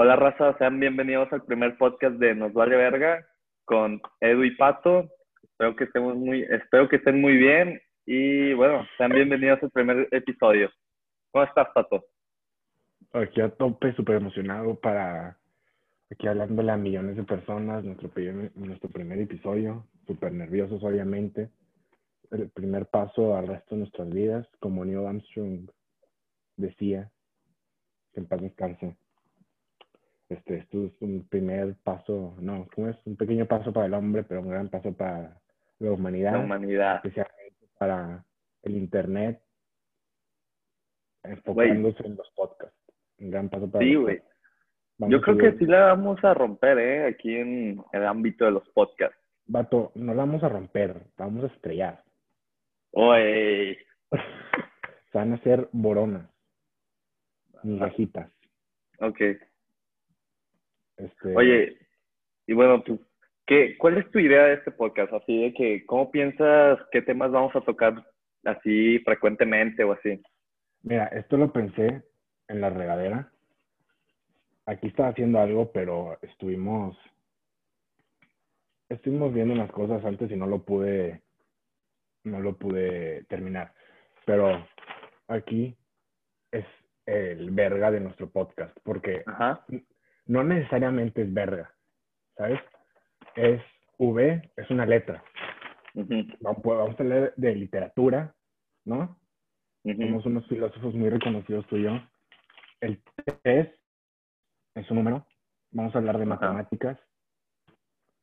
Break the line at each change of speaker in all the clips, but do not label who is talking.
Hola raza, sean bienvenidos al primer podcast de Nos Vale Verga con Edu y Pato. Espero que estemos muy, espero que estén muy bien y bueno, sean bienvenidos al primer episodio. ¿Cómo estás, Pato?
Aquí a tope, súper emocionado para aquí hablándole a millones de personas, nuestro primer, nuestro primer episodio, súper nerviosos obviamente. El primer paso al resto de nuestras vidas, como Neil Armstrong decía, que en paz descanse. Este, esto es un primer paso, no, ¿cómo es? Un pequeño paso para el hombre, pero un gran paso para la humanidad.
La humanidad.
Especialmente para el Internet, enfocándose en los podcasts. Un gran paso para
Sí, güey. Yo creo que sí la vamos a romper, ¿eh? Aquí en el ámbito de los podcasts.
Vato, no la vamos a romper, la vamos a estrellar.
Oye,
Se van a hacer boronas, migajitas.
ok.
Este,
Oye, y bueno, pues, ¿qué, ¿cuál es tu idea de este podcast? Así de que, ¿cómo piensas qué temas vamos a tocar así frecuentemente o así?
Mira, esto lo pensé en la regadera. Aquí estaba haciendo algo, pero estuvimos, estuvimos viendo unas cosas antes y no lo pude, no lo pude terminar. Pero aquí es el verga de nuestro podcast, porque
Ajá.
No necesariamente es verga, ¿sabes? Es V, es una letra. Vamos vamos a leer de literatura, ¿no?
ujú.
Somos unos filósofos muy reconocidos tú y yo. El 3 es un número. Vamos a hablar de matemáticas.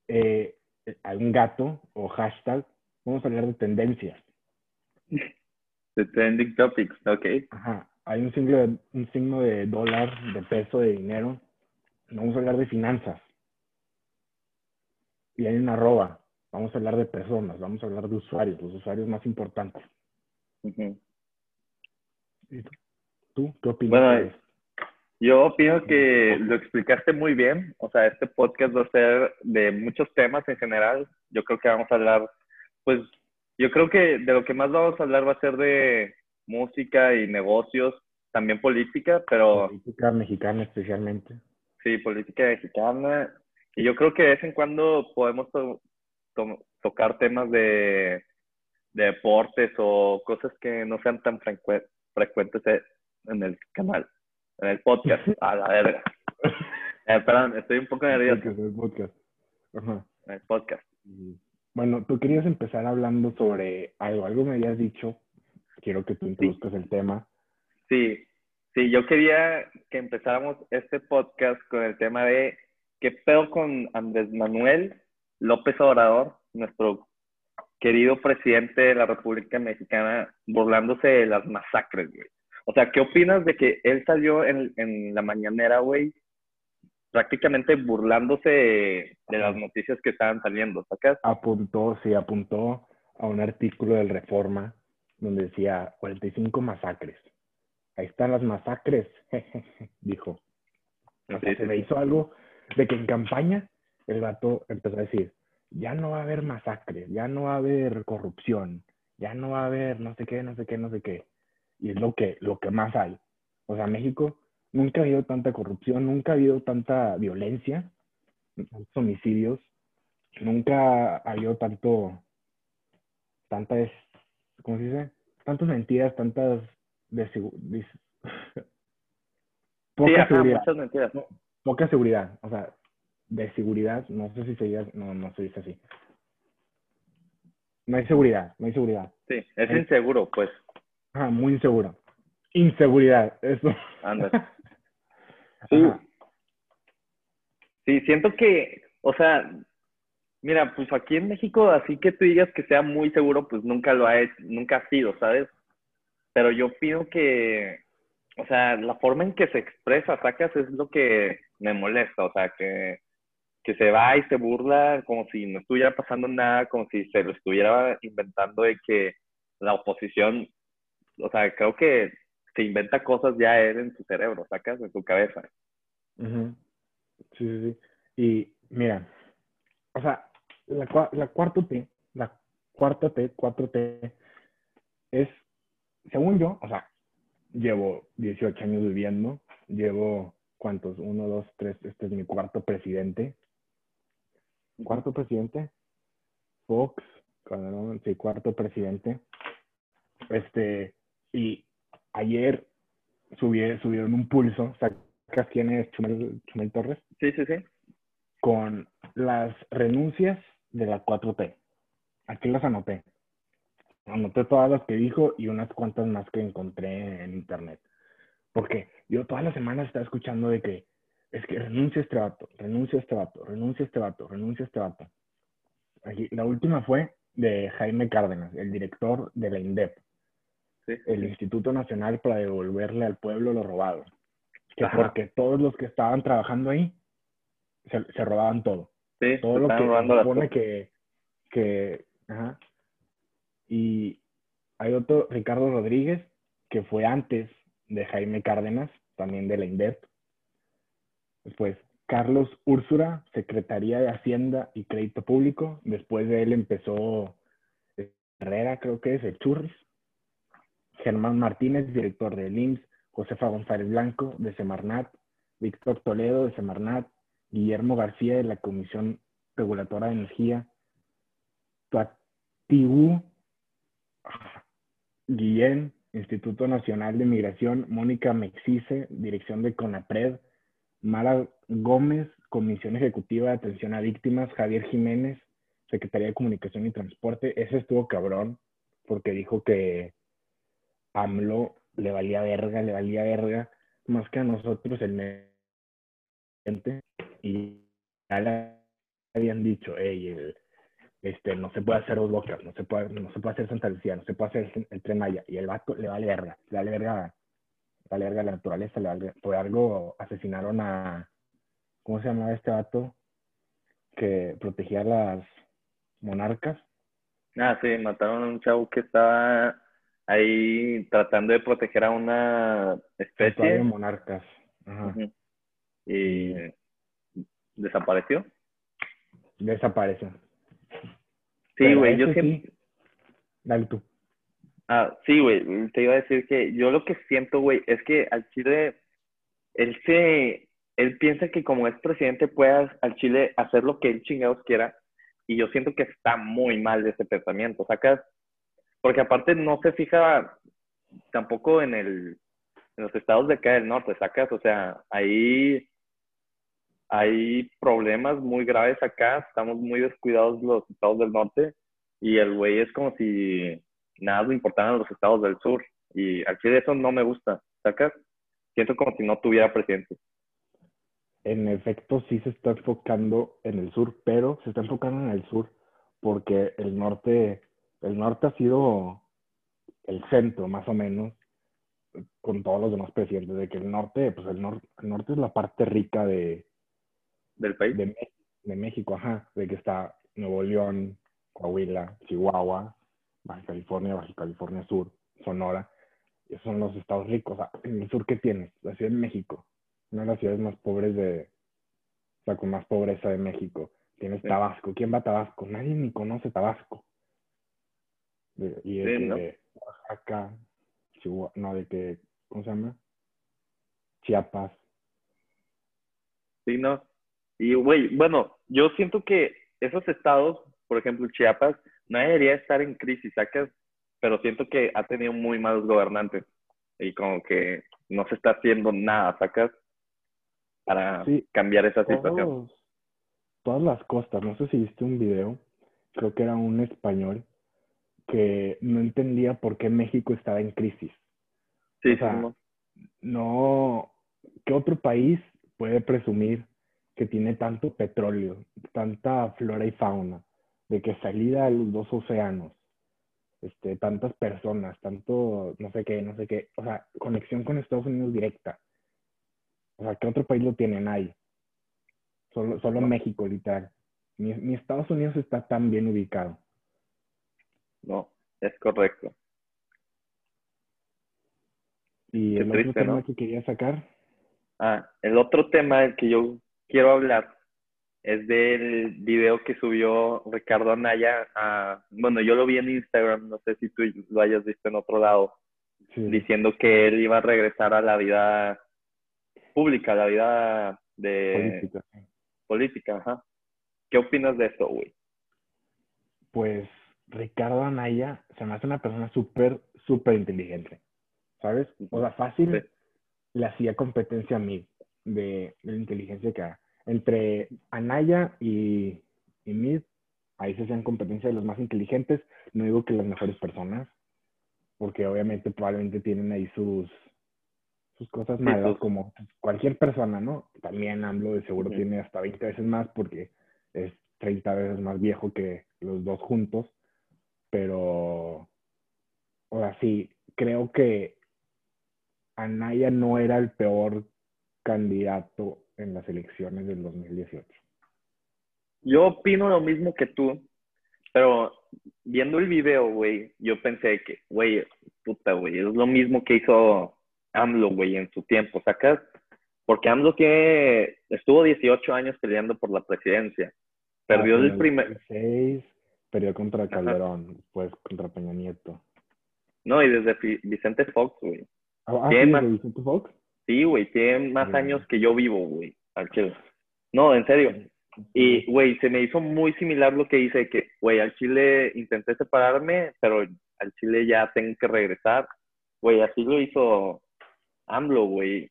Eh, hay un gato o hashtag. Vamos a hablar de tendencias.
The trending topics, ok.
Ajá. Hay un signo de, un signo de dólar, de peso, de dinero. Vamos a hablar de finanzas. Y hay una arroba. Vamos a hablar de personas. Vamos a hablar de usuarios, los usuarios más importantes.
ujú.
¿Y tú? ¿Tú qué opinas?
Bueno? Yo opino que lo explicaste muy bien. O sea, este podcast va a ser de muchos temas en general. Yo creo que vamos a hablar, pues, yo creo que de lo que más vamos a hablar va a ser de música y negocios, también política, pero
Política mexicana especialmente.
Sí, política mexicana. Y yo creo que de vez en cuando podemos to- to- tocar temas de, de deportes o cosas que no sean tan frecue- frecuentes en el canal, en el podcast, a la verga. Eh, perdón, estoy un poco nervioso
Podcast, el podcast. Ajá.
en el podcast.
Bueno, tú querías empezar hablando sobre algo. Algo me habías dicho. Quiero que tú introduzcas el tema.
Sí, sí, yo quería que empezáramos este podcast con el tema de qué pedo con Andrés Manuel López Obrador, nuestro querido presidente de la República Mexicana, burlándose de las masacres, güey. O sea, ¿qué opinas de que él salió en, la mañanera, güey, prácticamente burlándose de, de las noticias que estaban saliendo, ¿sacas?
Apuntó, sí, apuntó a un artículo del Reforma donde decía 45 masacres. Ahí están las masacres, dijo. O sea, se me hizo algo de que en campaña el gato empezó a decir, ya no va a haber masacres, ya no va a haber corrupción, ya no va a haber no sé qué, no sé qué, no sé qué. Y es lo que, lo que más hay. O sea, México nunca ha habido tanta corrupción, nunca ha habido tanta violencia, tantos homicidios, nunca ha habido tanto, tantas, ¿cómo se dice? Tantas mentiras, tantas
Sí,
poca
ajá,
seguridad
muchas mentiras.
no, poca seguridad, o sea, de seguridad, no sé si se no, no se dice así. No hay seguridad, no hay seguridad.
Sí, es inseguro, pues.
Ajá, muy inseguro. Inseguridad, eso.
Anda. Sí. Sí, siento que, o sea, mira, pues aquí en México, así que tú digas que sea muy seguro, pues nunca lo ha hecho, nunca ha sido, ¿sabes? Pero yo opino que, o sea, la forma en que se expresa, sacas, es lo que me molesta, o sea, que, que se va y se burla como si no estuviera pasando nada, como si se lo estuviera inventando de que la oposición, o sea, creo que se inventa cosas ya él en su cerebro, sacas, en su cabeza.
Ujú. Sí, sí, sí. Y mira, o sea, la, la cuarta T, la cuarta T, 4T, es, según yo, o sea, llevo 18 años viviendo, llevo ¿cuántos? Uno, dos, tres, este es mi cuarto presidente. ¿Cuarto presidente? Fox, Calderón, sí, cuarto presidente. Este, y ayer subieron, subieron un pulso, ¿sacas quién es Chumel, Chumel Torres?
Sí, sí, sí.
Con las renuncias de la 4T. Aquí las anoté. Anoté todas las que dijo y unas cuantas más que encontré en internet. Porque yo todas las semanas estaba escuchando de que es que renuncia este vato, renuncia este vato, renuncia este vato, renuncia este vato. Aquí, la última fue de Jaime Cárdenas, el director de la INDEP,
sí.
el Instituto Nacional para devolverle al pueblo lo robado. Que
Ajá.
porque todos los que estaban trabajando ahí se, se robaban todo.
Sí,
Todo
se
lo que
las
supone que, que ajá. Y hay otro, Ricardo Rodríguez, que fue antes de Jaime Cárdenas, también de la INDEP. Después, Carlos Úrsura, Secretaría de Hacienda y Crédito Público. Después de él empezó Herrera, creo que es, el Churris. Germán Martínez, director del IMSS. Josefa González Blanco, de Semarnat. Víctor Toledo, de Semarnat. Guillermo García, de la Comisión Reguladora de Energía. Tuatibu Guillén, Instituto Nacional de Migración, Mónica Mexice, Dirección de CONAPRED, Mara Gómez, Comisión Ejecutiva de Atención a Víctimas, Javier Jiménez, Secretaría de Comunicación y Transporte. Ese estuvo cabrón, porque dijo que AMLO le valía verga, le valía verga, más que a nosotros el medio. Y ya le habían dicho, hey, el, este, no se puede hacer dos bocas, no se puede, no se puede hacer Santa Lucía, no se puede hacer el, el tren Maya. Y el vato le vale verga, le vale verga, le vale verga la naturaleza, le vale, por algo asesinaron a, ¿cómo se llamaba este vato? Que protegía a las monarcas.
Ah, sí, mataron a un chavo que estaba ahí tratando de proteger a una especie
de monarcas. Ajá.
y desapareció.
Desaparece.
Sí, güey, yo siempre...
sí- Dale tú.
Ah, sí, güey, te iba a decir que yo lo que siento, güey, es que al Chile, él se, él piensa que como es presidente puede al Chile hacer lo que él chingados quiera, y yo siento que está muy mal ese pensamiento, ¿sacas? Porque aparte no se fija tampoco en el, en los estados de acá del norte, ¿sacas? O sea, ahí hay problemas muy graves acá, estamos muy descuidados los estados del norte, y el güey es como si nada le importaran los estados del sur. Y al chile eso no me gusta, ¿sacas? Siento como si no tuviera presidente.
En efecto, sí se está enfocando en el sur, pero se está enfocando en el sur porque el norte, el norte ha sido el centro, más o menos, con todos los demás presidentes, de que el norte, pues el, nor- el norte es la parte rica de,
Del país.
de, de México, ajá, de que está Nuevo León, Coahuila, Chihuahua, Baja California, Baja California Sur, Sonora, esos son los estados ricos. O sea, en el sur, ¿qué tienes? La Ciudad de México, una de las ciudades más pobres de, o sea, con más pobreza de México. Tienes
Sí.
Tabasco. ¿Quién va a Tabasco? Nadie ni conoce Tabasco. De- y de
Sí,
que
¿no?
Oaxaca, Chihuahua, no, de que, ¿cómo se llama? Chiapas.
Sí, ¿no? Y, güey, bueno, yo siento que esos estados, por ejemplo, Chiapas, no debería estar en crisis, ¿sacas? Pero siento que ha tenido muy malos gobernantes y como que no se está haciendo nada, ¿sacas? Para
Sí,
cambiar esa situación.
todos, todas las costas, no sé si viste un video, creo que era un español, que no entendía por qué México estaba en crisis.
Sí,
o sea,
sí, ¿no?
No, ¿qué otro país puede presumir que tiene tanto petróleo, tanta flora y fauna, de que salida a los dos océanos, este, tantas personas, tanto no sé qué, no sé qué, o sea, conexión con Estados Unidos directa? O sea, ¿qué otro país lo tiene? Nadie. Solo, solo
No.
México, literal. Ni, ni Estados Unidos está tan bien ubicado.
No, es correcto.
Y
Qué
el otro tema
¿no?
que quería sacar,
Ah, el otro tema que yo quiero hablar es del video que subió Ricardo Anaya a, bueno, yo lo vi en Instagram, no sé si tú lo hayas visto en otro lado,
sí,
diciendo que él iba a regresar a la vida pública, la vida de
política.
política, ajá. ¿Qué opinas de esto, güey?
Pues Ricardo Anaya se me hace una persona súper, súper inteligente, ¿sabes? O sea, fácil
Sí.
le hacía competencia a mí de, de la inteligencia que ha- entre Anaya y, y Mid, ahí se hacían competencia de los más inteligentes, no digo que las mejores personas, porque obviamente probablemente tienen ahí sus, sus cosas
Sí,
malas,
sus-
como cualquier persona, ¿no? También AMLO de seguro tiene hasta 20 veces más porque es 30 veces más viejo que los dos juntos, pero ahora sí, creo que Anaya no era el peor candidato en las elecciones del 2018.
Yo opino lo mismo que tú, pero viendo el video, güey, yo pensé que, güey, puta, güey, es lo mismo que hizo AMLO, güey, en su tiempo, ¿sacas? Porque AMLO tiene, estuvo 18 años peleando por la presidencia. Perdió
Ah,
el primer,
16, perdió contra Calderón, pues contra Peña Nieto.
no, y desde Vicente Fox, güey.
Ah, ah,
¿Quién
sí, Vicente Fox.
Sí, güey, tiene más años que yo vivo, güey, al chile. No, en serio. Y, güey, se me hizo muy similar lo que hice, que, güey, al Chile intenté separarme, pero al Chile ya tengo que regresar. Güey, así lo hizo AMLO, güey.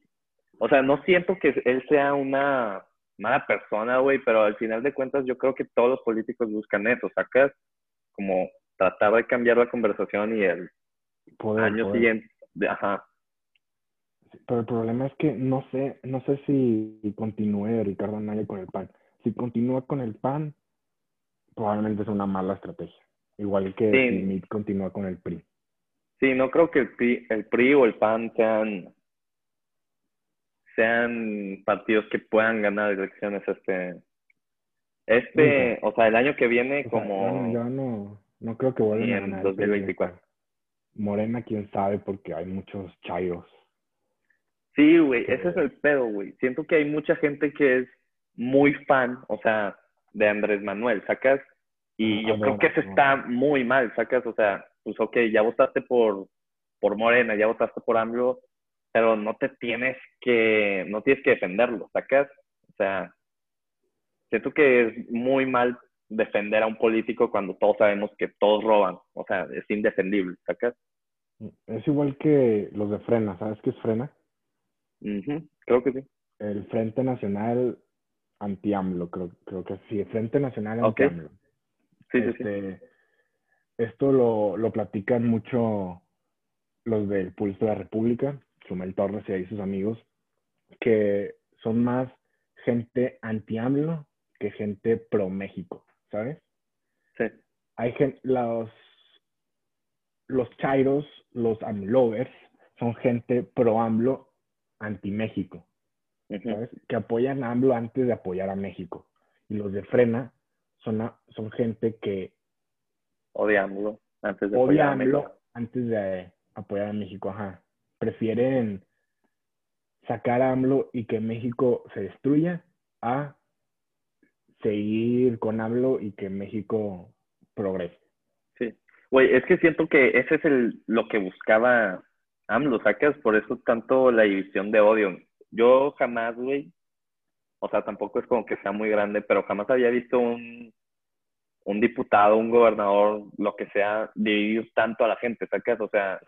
O sea, no siento que él sea una mala persona, güey, pero al final de cuentas yo creo que todos los políticos buscan eso, ¿sacas? Como tratar de cambiar la conversación y el
Poder,
año
poder.
siguiente, ajá,
Pero el problema es que no sé, no sé si continúe Ricardo Anaya con el PAN. Si continúa con el PAN, probablemente es una mala estrategia. Igual que
Sí.
si Meade continúa con el PRI.
Sí, no creo que el PRI, el PRI o el PAN sean, sean partidos que puedan ganar elecciones este, este, o sea, el año que viene
O sea,
como,
yo, yo no, no creo que vuelvan a
en
ganar. el PRI.
2024.
Morena, quién sabe, porque hay muchos chairos.
Sí, güey, ese es el pedo, güey. Siento que hay mucha gente que es muy fan, o sea, de Andrés Manuel, ¿sacas? Y
Ah,
yo creo que eso está muy mal, ¿sacas? O sea, pues ok, ya votaste por, por Morena, ya votaste por AMLO, pero no te tienes que, no tienes que defenderlo, ¿sacas? O sea, siento que es muy mal defender a un político cuando todos sabemos que todos roban, o sea, es indefendible, ¿sacas?
Es igual que los de Frena, ¿sabes qué es Frena?
Creo que sí.
El Frente Nacional Anti-AMLO, creo, creo que sí, Frente Nacional. Anti-AMLO.
Sí, sí, sí.
Este, Esto lo, lo platican mucho los del Pulso de la República, Chumel Torres y ahí sus amigos, que son más gente anti-AMLO que gente pro-México, ¿sabes?
Sí.
Hay gente, los, los chairos, los AMLovers, son gente pro-AMLO anti-México,
Ujú.
¿sabes? Que apoyan a AMLO antes de apoyar a México. Y los de Frena son, a- son gente que
Odiámoslo antes de
odia
apoyar
a
a México.
AMLO antes de apoyar a México, ajá. Prefieren sacar a AMLO y que México se destruya a seguir con AMLO y que México progrese.
Sí. Güey, es que siento que ese es el, lo que buscaba AMLO, ¿sacas? Por eso tanto la división de odio. Yo jamás, güey, o sea, tampoco es como que sea muy grande, pero jamás había visto un, un diputado, un gobernador, lo que sea, dividir tanto a la gente, ¿sacas? O sea,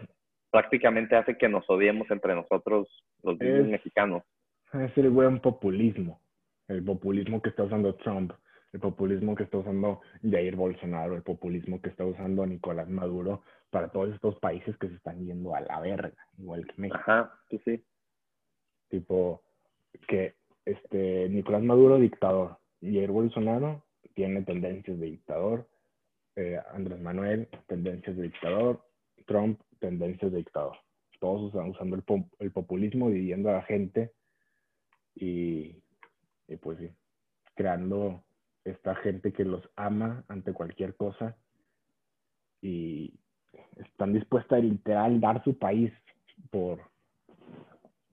prácticamente hace que nos odiemos entre nosotros, los
Es-
mexicanos.
Es el buen populismo. El populismo que está usando Trump, el populismo que está usando Jair Bolsonaro, el populismo que está usando Nicolás Maduro para todos estos países que se están yendo a la verga, igual que México.
Ajá, sí, sí.
Tipo, que este Nicolás Maduro, dictador, Jair Bolsonaro tiene tendencias de dictador, eh, Andrés Manuel, tendencias de dictador, Trump, tendencias de dictador. Todos usan- usando el, pop- el populismo, dividiendo a la gente y, y pues sí, creando esta gente que los ama ante cualquier cosa y están dispuestas a literal dar su país por,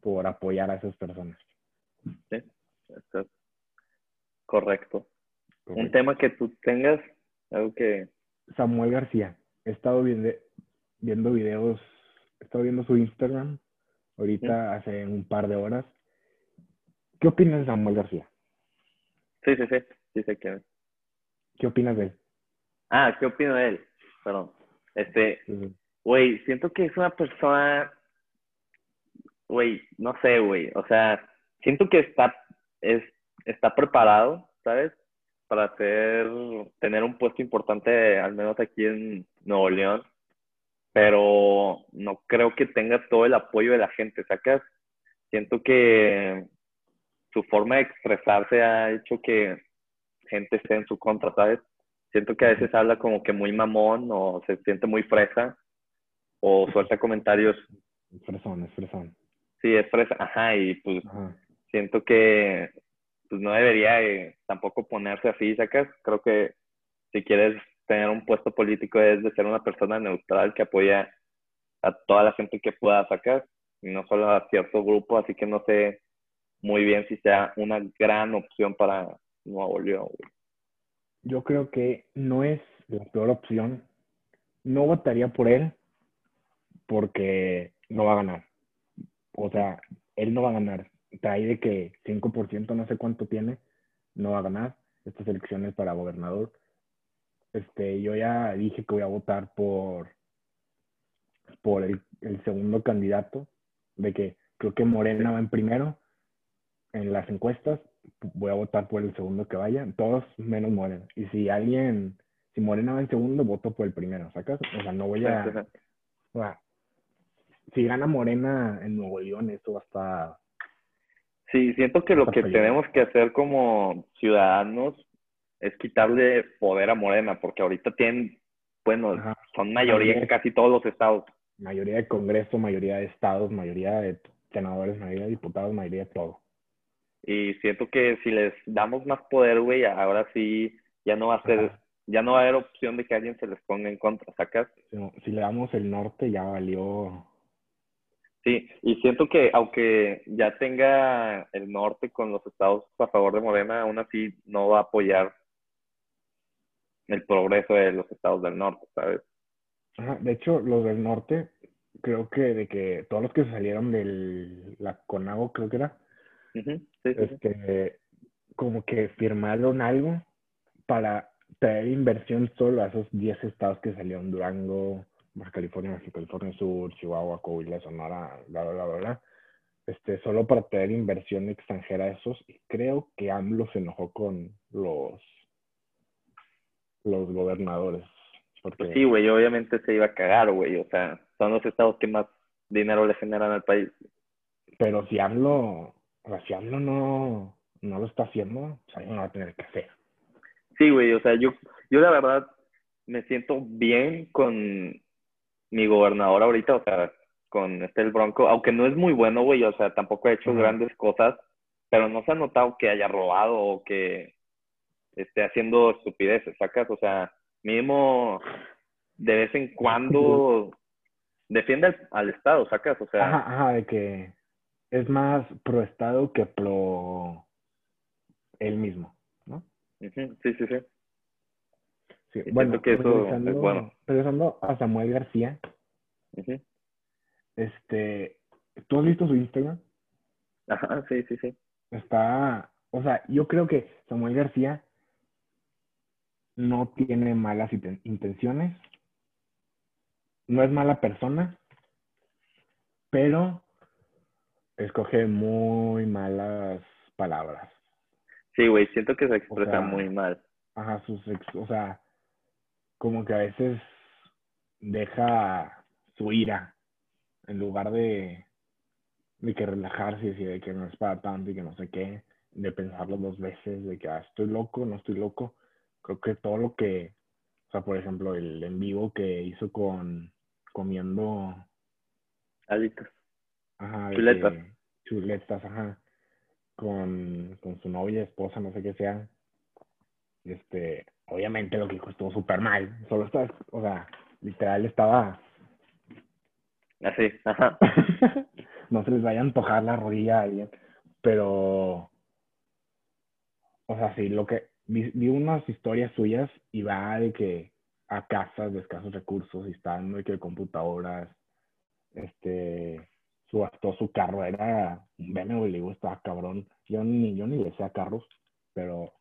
por apoyar a esas personas.
sí. Eso es correcto. Un tema que tú tengas, algo que...
Samuel García, he estado viendo, viendo videos, he estado viendo su Instagram ahorita hace un par de horas ¿Qué opinas de Samuel García?
Sí, sí, sí. Sí sé es.
¿Qué opinas de él?
Ah, ¿qué opino de él? Perdón. Este, güey, siento que es una persona, güey, no sé, güey. O sea, siento que está, es, está preparado, ¿sabes? Para hacer, tener un puesto importante, al menos aquí en Nuevo León. Pero no creo que tenga todo el apoyo de la gente, ¿sacas? Siento que su forma de expresarse ha hecho que gente esté en su contra, ¿sabes? Siento que a veces habla como que muy mamón o se siente muy fresa o suelta comentarios,
Es fresón, es fresón.
sí, es fresa, ajá, y pues
Ajá.
siento que pues no debería eh, tampoco ponerse así, ¿sacas? Creo que si quieres tener un puesto político es de ser una persona neutral que apoya a toda la gente que pueda sacar y no solo a cierto grupo, así que no sé muy bien si sea una gran opción para Nuevo León. güey.
Yo creo que no es la peor opción. No votaría por él porque no va a ganar. O sea, él no va a ganar. Trae de que 5%, no sé cuánto tiene, no va a ganar estas elecciones para gobernador. Este, yo ya dije que voy a votar por, por el, el segundo candidato, de que creo que Morena va en primero en las encuestas, voy a votar por el segundo que vaya, todos menos Morena. Y si alguien, si Morena va en segundo, voto por el primero, ¿sacas? O sea, no voy a, o sea, si gana Morena en Nuevo León, eso va a estar,
Sí, siento que lo que tenemos que hacer como ciudadanos es quitarle poder a Morena, porque ahorita tienen, bueno,
Ajá.
son mayoría en casi todos los estados.
mayoría de Congreso, mayoría de estados, mayoría de senadores, mayoría de diputados, mayoría de todo.
Y siento que si les damos más poder, güey, ahora sí ya no va a ser,
Ajá.
ya no va a haber opción de que alguien se les ponga en contra, ¿sacas?
Si, no- si le damos el norte, ya valió.
Sí, y siento que aunque ya tenga el norte con los estados a favor de Morena, aún así no va a apoyar el progreso de los estados del norte, ¿sabes?
Ajá, De hecho, los del norte, creo que de que todos los que salieron de la CONAGO, creo que era,
Sí, sí.
este, como que firmaron algo para traer inversión solo a esos 10 estados que salieron, Durango, Baja California, Baja California Sur, Chihuahua, Coahuila, Sonora, bla, bla, bla, bla, bla. Este, solo para traer inversión extranjera a esos. Y creo que AMLO se enojó con los, los gobernadores. Porque,
Pues sí, güey, obviamente se iba a cagar, güey. O sea, son los estados que más dinero le generan al país.
pero si AMLO, o sea, si AMLO no, no lo está haciendo, pues alguien lo va a tener que hacer.
Sí, güey, o sea, yo, yo la verdad me siento bien con mi gobernador ahorita, o sea, con este el Bronco, aunque no es muy bueno, güey, o sea, tampoco ha hecho grandes cosas, pero no se ha notado que haya robado o que esté haciendo estupideces, ¿sacas? O sea, mínimo de vez en cuando defiende al, al Estado, ¿sacas? O sea,
Ajá, ajá, de que es más pro Estado que pro él mismo, ¿no?
sí, sí, sí.
Sí, bueno,
que eso
regresando,
es bueno.
regresando a Samuel García, este, ¿tú has visto su Instagram?
Ajá, sí, sí, sí.
Está, o sea, yo creo que Samuel García no tiene malas inten- intenciones, no es mala persona, pero escoge muy malas palabras.
Sí, güey, siento que se expresa
sea,
muy mal.
Ajá, sus ex- o sea, como que a veces deja su ira en lugar de, de que relajarse y decir de que no es para tanto y que no sé qué, de pensarlo dos veces, de que ah, estoy loco, no estoy loco. Creo que todo lo que, o sea, por ejemplo, el en vivo que hizo con comiendo,
Alitas.
Ajá,
Chuletas.
que- chuletas, ajá, con, con su novia, esposa, no sé qué sea. Este, obviamente lo que dijo estuvo súper mal. Solo estaba, o sea, literal estaba.
Así, ajá.
no se les vaya a antojar la rodilla a alguien. Pero, o sea, sí, lo que. Vi, vi unas historias suyas y va de que a casas de escasos recursos y están de que computadoras, este, subastó su carro, era un BMW, estaba cabrón. Yo ni, yo ni le sé a carros, pero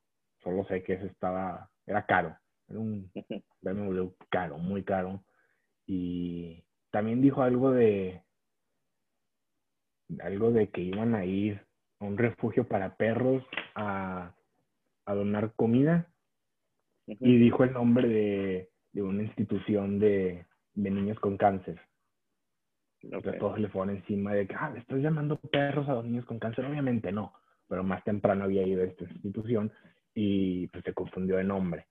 solo sé que ese estaba, era caro, era un BMW caro, muy caro. Y también dijo algo de, algo de que iban a ir a un refugio para perros a, a donar comida y dijo el nombre de, de una institución de, de niños con cáncer. Okay. todos le fueron encima de que, ah, le estás llamando perros a los niños con cáncer. Obviamente no, pero más temprano había ido a esta institución y pues se confundió de nombre.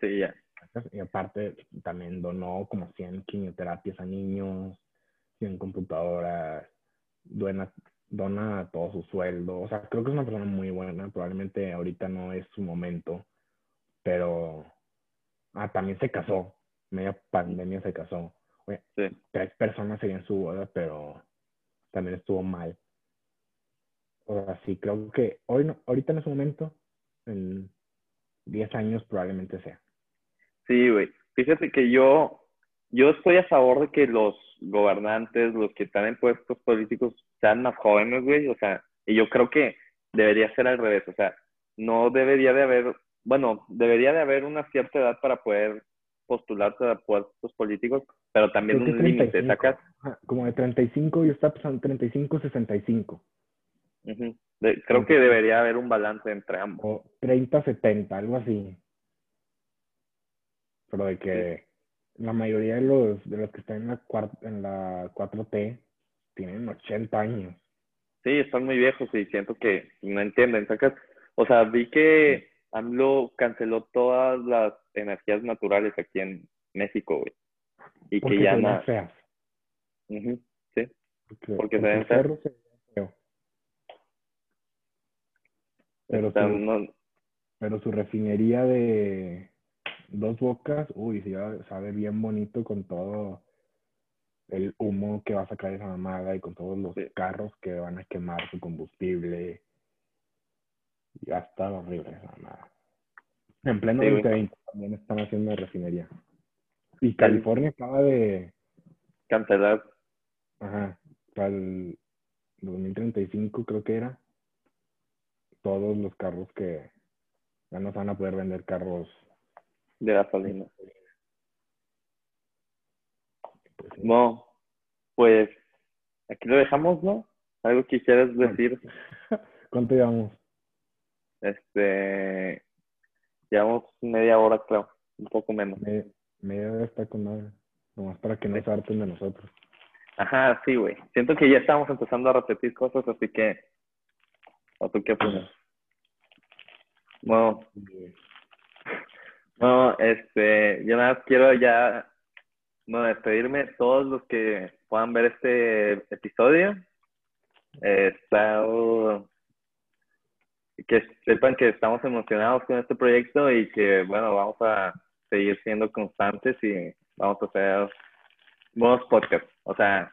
Sí, ya.
Y aparte también donó como 100 quimioterapias a niños, 100 computadoras, dona, dona todo su sueldo. O sea, creo que es una persona muy buena. Probablemente ahorita no es su momento, pero ah, también se casó. Media pandemia se casó. Sí. Tres personas serían su boda, pero también estuvo mal. O sea, sí, creo que hoy no, ahorita en ese momento, en 10 años probablemente sea.
Sí, güey. Fíjate que yo, yo estoy a favor de que los gobernantes, los que están en puestos políticos, sean más jóvenes, güey. O sea, y yo creo que debería ser al revés. O sea, no debería de haber, bueno, debería de haber una cierta edad para poder postularse a puestos políticos, pero también un límite, ¿sacas?
Como de 35 y está pasando 35, 65.
creo que debería haber un balance entre ambos.
O 30, 70, algo así. Pero de que la mayoría de los, de los que están en la, en la 4T tienen 80 años.
Sí, están muy viejos y siento que no entienden, ¿sacas? O sea, vi que AMLO canceló todas las energías naturales aquí en México, güey. Y que ya no.
feas.
sí. Porque, se ven feas.
Pero, su, pero su refinería de dos bocas, uy, sí, sabe bien bonito con todo el humo que va a sacar esa mamada y con todos los carros que van a quemar su combustible. Ya está horrible esa mamada. En pleno 2020 también están haciendo una refinería. Y California acaba de
cancelar.
Ajá, para el 2035 creo que era. Todos los carros que ya no van a poder vender carros
de gasolina. Pues no, pues aquí lo dejamos, ¿no? ¿Algo quisieras decir?
¿Cuánto llevamos?
Este, llevamos media hora, creo, un poco menos.
media hora está con nada, nomás para que no se harten de nosotros.
Ajá, sí, güey. Siento que ya estamos empezando a repetir cosas, así que, ¿o tú qué opinas? Bueno, no, este, yo nada más quiero ya no despedirme de todos los que puedan ver este episodio. está, que sepan que estamos emocionados con este proyecto y que, bueno, vamos a seguir siendo constantes y vamos a hacer buenos podcasts. O sea,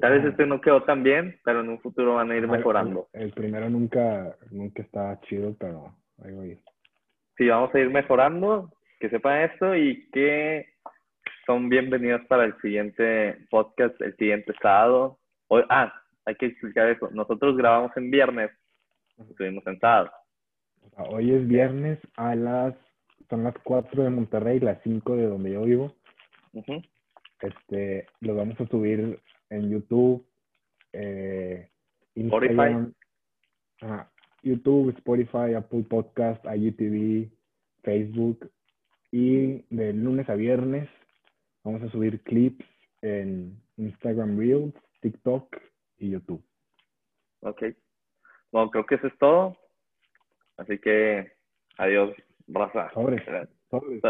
tal vez este no quedó tan bien, pero en un futuro van a ir mejorando.
El, primero nunca, nunca está chido, pero ahí voy.
Sí, vamos a ir mejorando que sepan esto y que son bienvenidos para el siguiente podcast, el siguiente sábado. Hoy, ah, hay que explicar eso. Nosotros grabamos en viernes, estuvimos sentados.
Hoy es viernes a las, son las 4 de Monterrey, las 5 de donde yo vivo. Este, lo vamos a subir en YouTube, eh, Instagram, YouTube, Spotify, Apple Podcast, IGTV, Facebook y de lunes a viernes vamos a subir clips en Instagram Reels, TikTok y YouTube.
Ok. Bueno, creo que eso es todo. Así que adiós, raza.
Sobre. Sobre.